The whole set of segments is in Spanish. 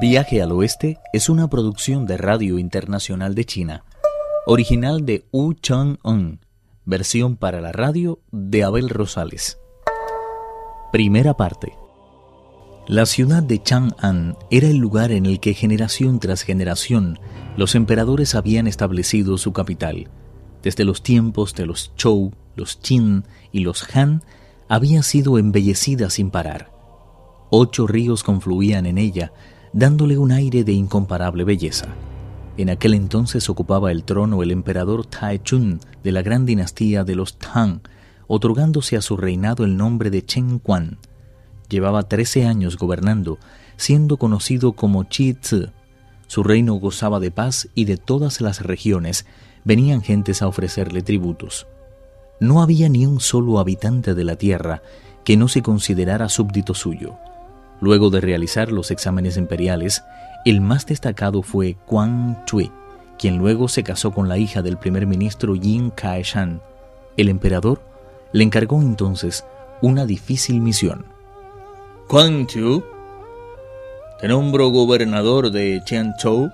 Viaje al Oeste es una producción de Radio Internacional de China, original de Wu Chang-un, versión para la radio de Abel Rosales. Primera parte. La ciudad de Chang'an era el lugar en el que generación tras generación los emperadores habían establecido su capital. Desde los tiempos de los Zhou, los Qin y los Han, había sido embellecida sin parar. Ocho ríos confluían en ella, dándole un aire de incomparable belleza. En aquel entonces ocupaba el trono el emperador Chun de la gran dinastía de los Tang, otorgándose a su reinado el nombre de Chen Quan. Llevaba trece años gobernando, siendo conocido como Chi Tzu. Su reino gozaba de paz y de todas las regiones venían gentes a ofrecerle tributos. No había ni un solo habitante de la tierra que no se considerara súbdito suyo. Luego de realizar los exámenes imperiales, el más destacado fue Quan Chui, quien luego se casó con la hija del primer ministro Yin Kaishan. El emperador le encargó entonces una difícil misión. Quan Chu, te nombro gobernador de Qianzhou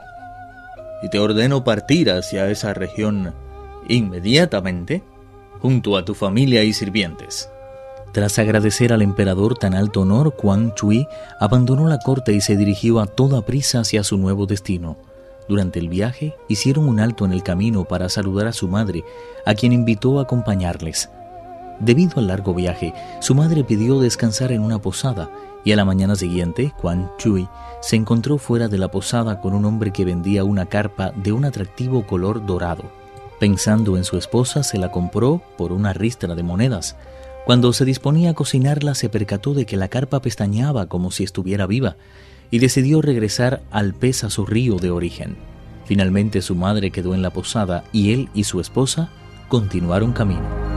y te ordeno partir hacia esa región inmediatamente junto a tu familia y sirvientes. Tras agradecer al emperador tan alto honor, Quan Chui abandonó la corte y se dirigió a toda prisa hacia su nuevo destino. Durante el viaje hicieron un alto en el camino para saludar a su madre, a quien invitó a acompañarles. Debido al largo viaje, su madre pidió descansar en una posada y a la mañana siguiente, Quan Chui se encontró fuera de la posada con un hombre que vendía una carpa de un atractivo color dorado. Pensando en su esposa, se la compró por una ristra de monedas. Cuando se disponía a cocinarla se percató de que la carpa pestañeaba como si estuviera viva y decidió regresar al pez a su río de origen. Finalmente su madre quedó en la posada y él y su esposa continuaron camino.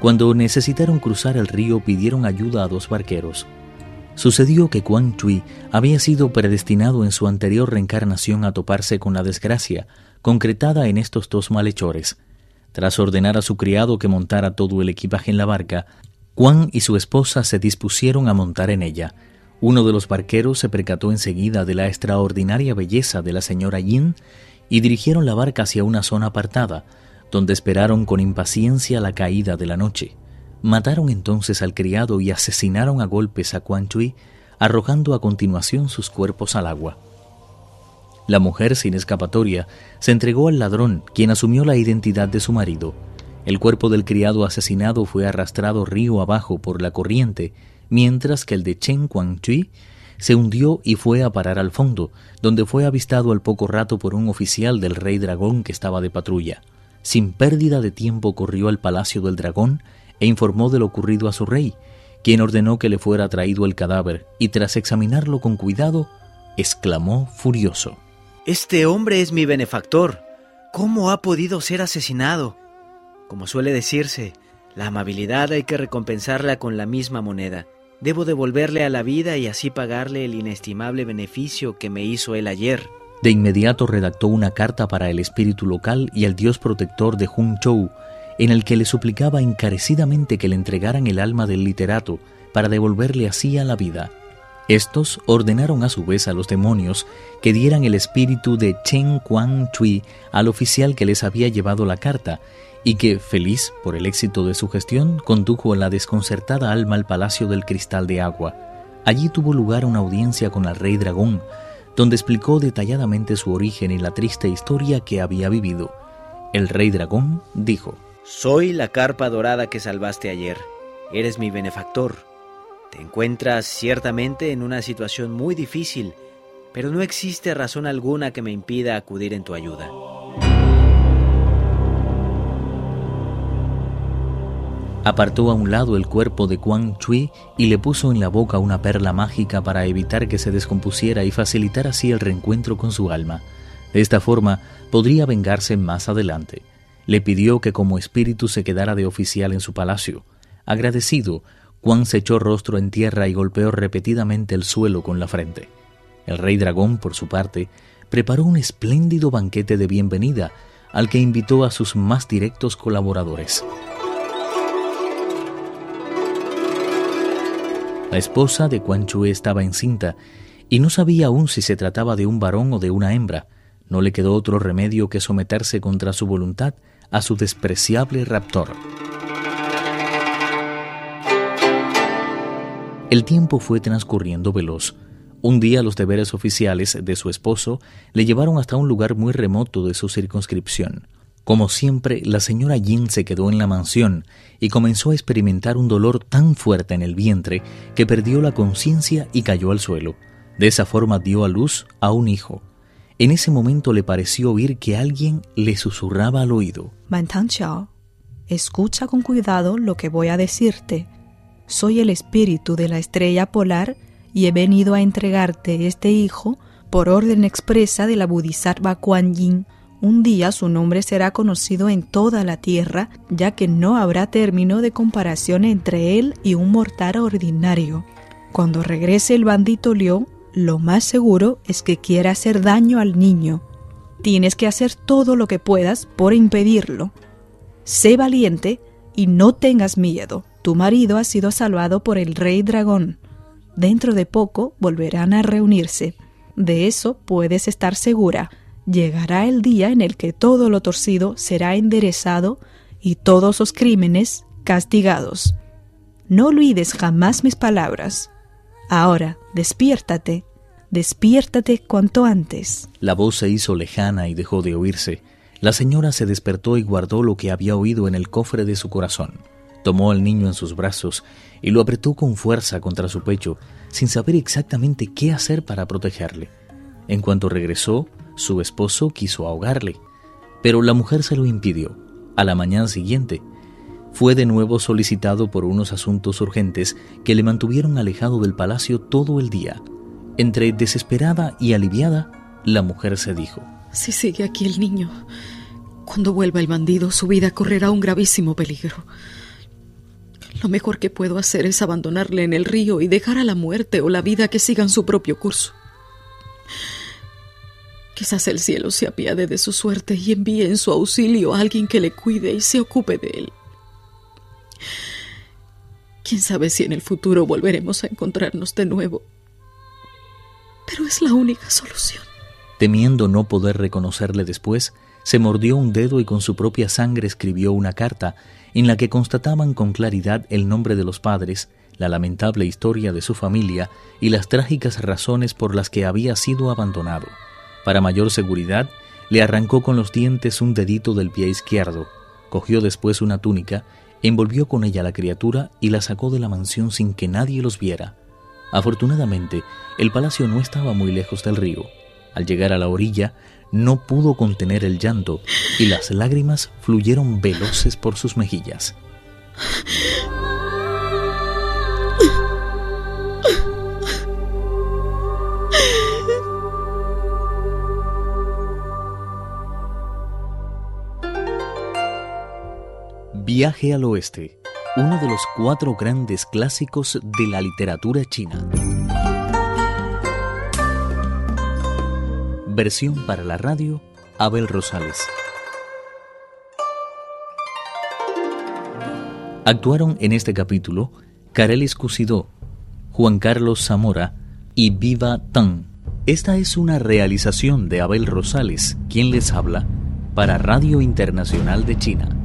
Cuando necesitaron cruzar el río pidieron ayuda a dos barqueros. Sucedió que Quan Chui había sido predestinado en su anterior reencarnación a toparse con la desgracia, concretada en estos dos malhechores. Tras ordenar a su criado que montara todo el equipaje en la barca, Quan y su esposa se dispusieron a montar en ella. Uno de los barqueros se percató enseguida de la extraordinaria belleza de la señora Yin y dirigieron la barca hacia una zona apartada, donde esperaron con impaciencia la caída de la noche. Mataron entonces al criado y asesinaron a golpes a Quan Chui, arrojando a continuación sus cuerpos al agua. La mujer, sin escapatoria, se entregó al ladrón, quien asumió la identidad de su marido. El cuerpo del criado asesinado fue arrastrado río abajo por la corriente, mientras que el de Chen Quan Chui se hundió y fue a parar al fondo, donde fue avistado al poco rato por un oficial del rey dragón que estaba de patrulla. Sin pérdida de tiempo corrió al palacio del dragón e informó de lo ocurrido a su rey, quien ordenó que le fuera traído el cadáver y tras examinarlo con cuidado, exclamó furioso. Este hombre es mi benefactor. ¿Cómo ha podido ser asesinado? Como suele decirse, la amabilidad hay que recompensarla con la misma moneda. Debo devolverle a la vida y así pagarle el inestimable beneficio que me hizo él ayer. De inmediato redactó una carta para el espíritu local y el dios protector de Chou, en el que le suplicaba encarecidamente que le entregaran el alma del literato para devolverle así a la vida. Estos ordenaron a su vez a los demonios que dieran el espíritu de Chen Quan Chui al oficial que les había llevado la carta y que, feliz por el éxito de su gestión, condujo a la desconcertada alma al Palacio del Cristal de Agua. Allí tuvo lugar una audiencia con el rey dragón, donde explicó detalladamente su origen y la triste historia que había vivido. El rey dragón dijo, Soy la carpa dorada que salvaste ayer. Eres mi benefactor. Te encuentras ciertamente en una situación muy difícil, pero no existe razón alguna que me impida acudir en tu ayuda. Apartó a un lado el cuerpo de Quan Chui y le puso en la boca una perla mágica para evitar que se descompusiera y facilitar así el reencuentro con su alma. De esta forma podría vengarse más adelante. Le pidió que como espíritu se quedara de oficial en su palacio. Agradecido, Quan se echó rostro en tierra y golpeó repetidamente el suelo con la frente. El rey dragón, por su parte, preparó un espléndido banquete de bienvenida al que invitó a sus más directos colaboradores. La esposa de Quan Chu estaba encinta y no sabía aún si se trataba de un varón o de una hembra. No le quedó otro remedio que someterse contra su voluntad a su despreciable raptor. El tiempo fue transcurriendo veloz. Un día los deberes oficiales de su esposo le llevaron hasta un lugar muy remoto de su circunscripción. Como siempre, la señora Jin se quedó en la mansión y comenzó a experimentar un dolor tan fuerte en el vientre que perdió la conciencia y cayó al suelo. De esa forma dio a luz a un hijo. En ese momento le pareció oír que alguien le susurraba al oído. Chao, escucha con cuidado lo que voy a decirte. Soy el espíritu de la estrella polar y he venido a entregarte este hijo por orden expresa de la Bodhisattva Kuan Yin un día su nombre será conocido en toda la tierra, ya que no habrá término de comparación entre él y un mortal ordinario. Cuando regrese el bandito león, lo más seguro es que quiera hacer daño al niño. Tienes que hacer todo lo que puedas por impedirlo. Sé valiente y no tengas miedo. Tu marido ha sido salvado por el rey dragón. Dentro de poco volverán a reunirse. De eso puedes estar segura llegará el día en el que todo lo torcido será enderezado y todos los crímenes castigados. No olvides jamás mis palabras. Ahora, despiértate, despiértate cuanto antes. La voz se hizo lejana y dejó de oírse. La señora se despertó y guardó lo que había oído en el cofre de su corazón. Tomó al niño en sus brazos y lo apretó con fuerza contra su pecho, sin saber exactamente qué hacer para protegerle. En cuanto regresó, su esposo quiso ahogarle, pero la mujer se lo impidió. A la mañana siguiente, fue de nuevo solicitado por unos asuntos urgentes que le mantuvieron alejado del palacio todo el día. Entre desesperada y aliviada, la mujer se dijo, Si sigue aquí el niño, cuando vuelva el bandido, su vida correrá un gravísimo peligro. Lo mejor que puedo hacer es abandonarle en el río y dejar a la muerte o la vida que sigan su propio curso. Quizás el cielo se apiade de su suerte y envíe en su auxilio a alguien que le cuide y se ocupe de él. Quién sabe si en el futuro volveremos a encontrarnos de nuevo. Pero es la única solución. Temiendo no poder reconocerle después, se mordió un dedo y con su propia sangre escribió una carta en la que constataban con claridad el nombre de los padres, la lamentable historia de su familia y las trágicas razones por las que había sido abandonado. Para mayor seguridad, le arrancó con los dientes un dedito del pie izquierdo, cogió después una túnica, envolvió con ella la criatura y la sacó de la mansión sin que nadie los viera. Afortunadamente, el palacio no estaba muy lejos del río. Al llegar a la orilla, no pudo contener el llanto y las lágrimas fluyeron veloces por sus mejillas. Viaje al Oeste, uno de los cuatro grandes clásicos de la literatura china. Versión para la radio, Abel Rosales. Actuaron en este capítulo Carelis Cusidó, Juan Carlos Zamora y Viva Tang. Esta es una realización de Abel Rosales, quien les habla, para Radio Internacional de China.